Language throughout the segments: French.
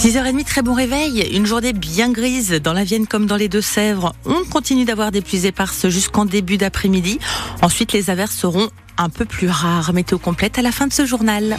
6h30, très bon réveil. Une journée bien grise dans la Vienne comme dans les Deux-Sèvres. On continue d'avoir des pluies éparses jusqu'en début d'après-midi. Ensuite, les averses seront un peu plus rares. Météo complète à la fin de ce journal.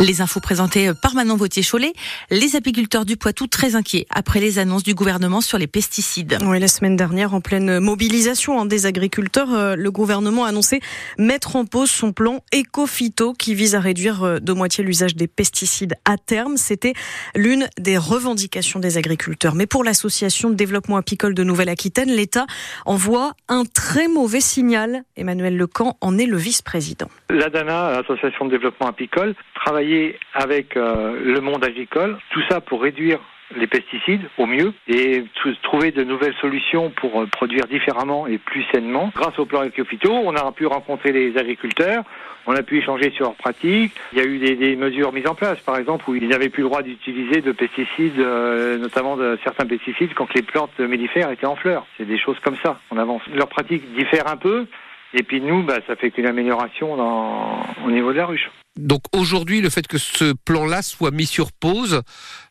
Les infos présentées par Manon Vautier-Cholet. Les apiculteurs du Poitou très inquiets après les annonces du gouvernement sur les pesticides. Oui, la semaine dernière, en pleine mobilisation des agriculteurs, euh, le gouvernement a annoncé mettre en pause son plan éco-phyto qui vise à réduire euh, de moitié l'usage des pesticides à terme. C'était l'une des revendications des agriculteurs. Mais pour l'association de développement apicole de Nouvelle-Aquitaine, l'État envoie un très mauvais signal. Emmanuel Lecamp en est le vice-président. L'ADANA, l'association de développement apicole, travaille avec euh, le monde agricole, tout ça pour réduire les pesticides au mieux et trouver de nouvelles solutions pour euh, produire différemment et plus sainement. Grâce au plan Ecophyto, on a pu rencontrer les agriculteurs, on a pu échanger sur leurs pratiques. Il y a eu des, mesures mises en place, par exemple, où ils n'avaient plus le droit d'utiliser de pesticides, euh, notamment certains pesticides, quand les plantes mellifères étaient en fleurs. C'est des choses comme ça. On avance. Leurs pratiques diffèrent un peu. Et puis nous, bah, ça fait qu'une amélioration dans, au niveau de la ruche. Donc aujourd'hui, le fait que ce plan-là soit mis sur pause,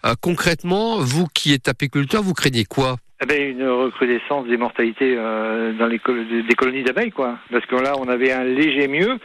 euh, concrètement, vous qui êtes apiculteur, vous craignez quoi? Eh ben, une recrudescence des mortalités euh, dans les des colonies d'abeilles, quoi. Parce que là, on avait un léger mieux,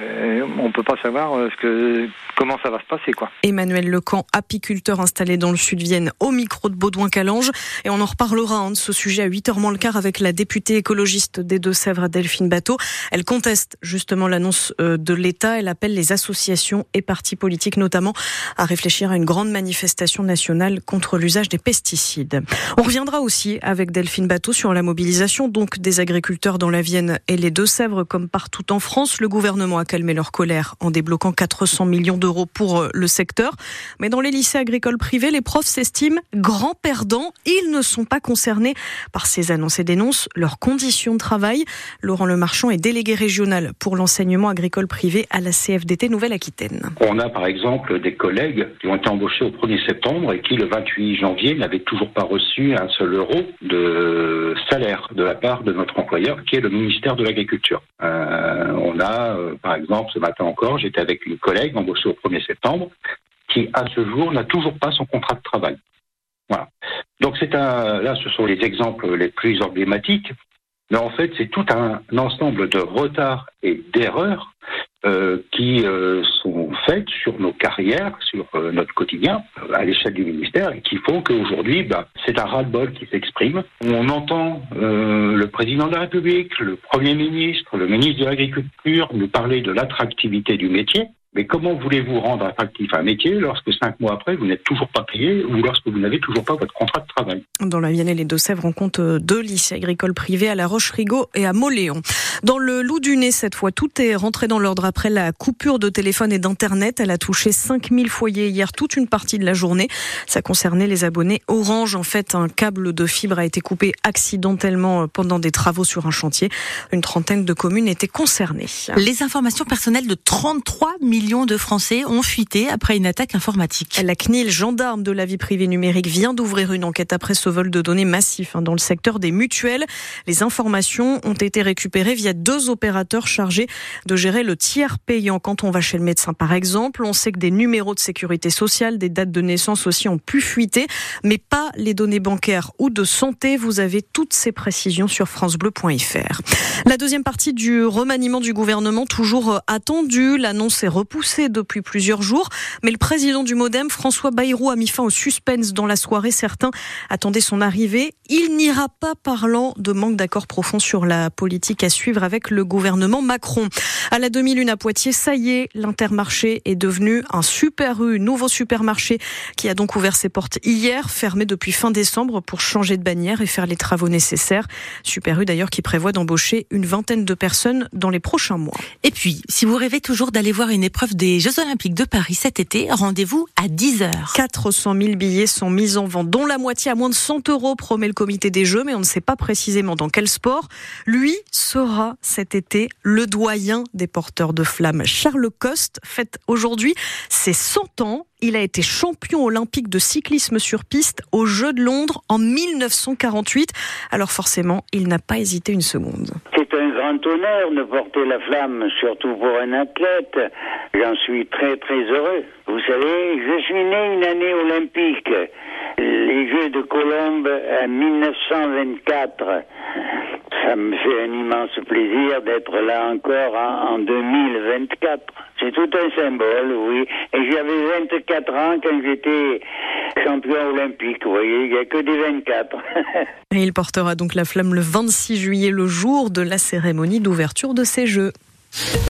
euh, on peut pas savoir euh, ce que, comment ça va se passer. Quoi. Emmanuel Lecamp, apiculteur installé dans le sud Vienne, au micro de Baudouin-Calange. Et on en reparlera hein, de ce sujet à 8h moins le quart avec la députée écologiste des Deux-Sèvres, Delphine Bateau. Elle conteste justement l'annonce euh, de l'État. Elle appelle les associations et partis politiques notamment à réfléchir à une grande manifestation nationale contre l'usage des pesticides. On reviendra aussi avec Delphine Bateau sur la mobilisation donc des agriculteurs dans la Vienne et les Deux-Sèvres comme partout en France. Le gouvernement a calmer leur colère en débloquant 400 millions d'euros pour euh, le secteur. Mais dans les lycées agricoles privés, les profs s'estiment grands perdants. Ils ne sont pas concernés par ces annonces et dénoncent leurs conditions de travail. Laurent Lemarchand est délégué régional pour l'enseignement agricole privé à la CFDT Nouvelle-Aquitaine. On a par exemple des collègues qui ont été embauchés au 1er septembre et qui le 28 janvier n'avaient toujours pas reçu un seul euro de salaire de la part de notre employeur qui est le ministère de l'Agriculture. Euh, on a euh, par exemple, ce matin encore, j'étais avec une collègue embauchée au 1er septembre qui, à ce jour, n'a toujours pas son contrat de travail. Voilà. Donc c'est un, là, ce sont les exemples les plus emblématiques, mais en fait, c'est tout un ensemble de retards et d'erreurs euh, qui euh, sur nos carrières, sur euh, notre quotidien, à l'échelle du ministère, et qui font qu'aujourd'hui, bah, c'est un ras-le-bol qui s'exprime. On entend le président de la République, le Premier ministre, le ministre de l'Agriculture nous parler de l'attractivité du métier. Mais comment voulez-vous rendre attractif un métier lorsque cinq mois après, vous n'êtes toujours pas payé ou lorsque vous n'avez toujours pas votre contrat de travail? Dans la Vienne et les Deux-Sèvres, on compte euh, deux lycées agricoles privés à La Roche-Rigaud et à Moléon. Dans le loup du nez, cette fois, tout est rentré dans l'ordre après la coupure de téléphone et d'Internet. Elle a touché 5000 foyers hier, toute une partie de la journée. Ça concernait les abonnés Orange. En fait, un câble de fibre a été coupé accidentellement pendant des travaux sur un chantier. Une trentaine de communes étaient concernées. Les informations personnelles de 33 millions de Français ont fuité après une attaque informatique. La CNIL, gendarme de la vie privée numérique, vient d'ouvrir une enquête après ce vol de données massif hein, dans le secteur des mutuelles. Les informations ont été récupérées via deux opérateurs chargés de gérer le tiers payant quand on va chez le médecin, par exemple. On sait que des numéros de sécurité sociale, des dates de naissance aussi ont pu fuiter, mais pas les données bancaires ou de santé. Vous avez toutes ces précisions sur francebleu.fr. La deuxième partie du remaniement du gouvernement, toujours attendue. L'annonce est repoussée depuis plusieurs jours. Mais le président du Modem, François Bayrou, a mis fin au suspense dans la soirée. Certains attendaient son arrivée. Il n'ira pas parlant de manque d'accord profond sur la politique à suivre avec le gouvernement Macron. À la demi-lune à Poitiers, ça y est, l'Intermarché est devenu un super U, nouveau supermarché qui a donc ouvert ses portes hier, fermé depuis fin décembre pour changer de bannière et faire les travaux nécessaires. Super U d'ailleurs qui prévoit d'embaucher une vingtaine de personnes dans les prochains mois. Et puis, si vous rêvez toujours d'aller voir une des Jeux Olympiques de Paris cet été. Rendez-vous à 10h. 400 000 billets sont mis en vente, dont la moitié à moins de 100 euros, promet le comité des Jeux, mais on ne sait pas précisément dans quel sport. Lui sera cet été le doyen des porteurs de flammes. Charles Coste fête aujourd'hui ses 100 ans. Il a été champion olympique de cyclisme sur piste aux Jeux de Londres en 1948. Alors forcément, il n'a pas hésité une seconde. Grand honneur de porter la flamme, surtout pour un athlète. J'en suis très très heureux. Vous savez, je suis né une année olympique, les Jeux de Colombe en 1924. Ça me fait un immense plaisir d'être là encore en, 2024. C'est tout un symbole, oui. Et j'avais 24 ans quand j'étais champion olympique, vous voyez, il n'y a que des 24. Et il portera donc la flamme le 26 juillet, le jour de la cérémonie d'ouverture de ces Jeux.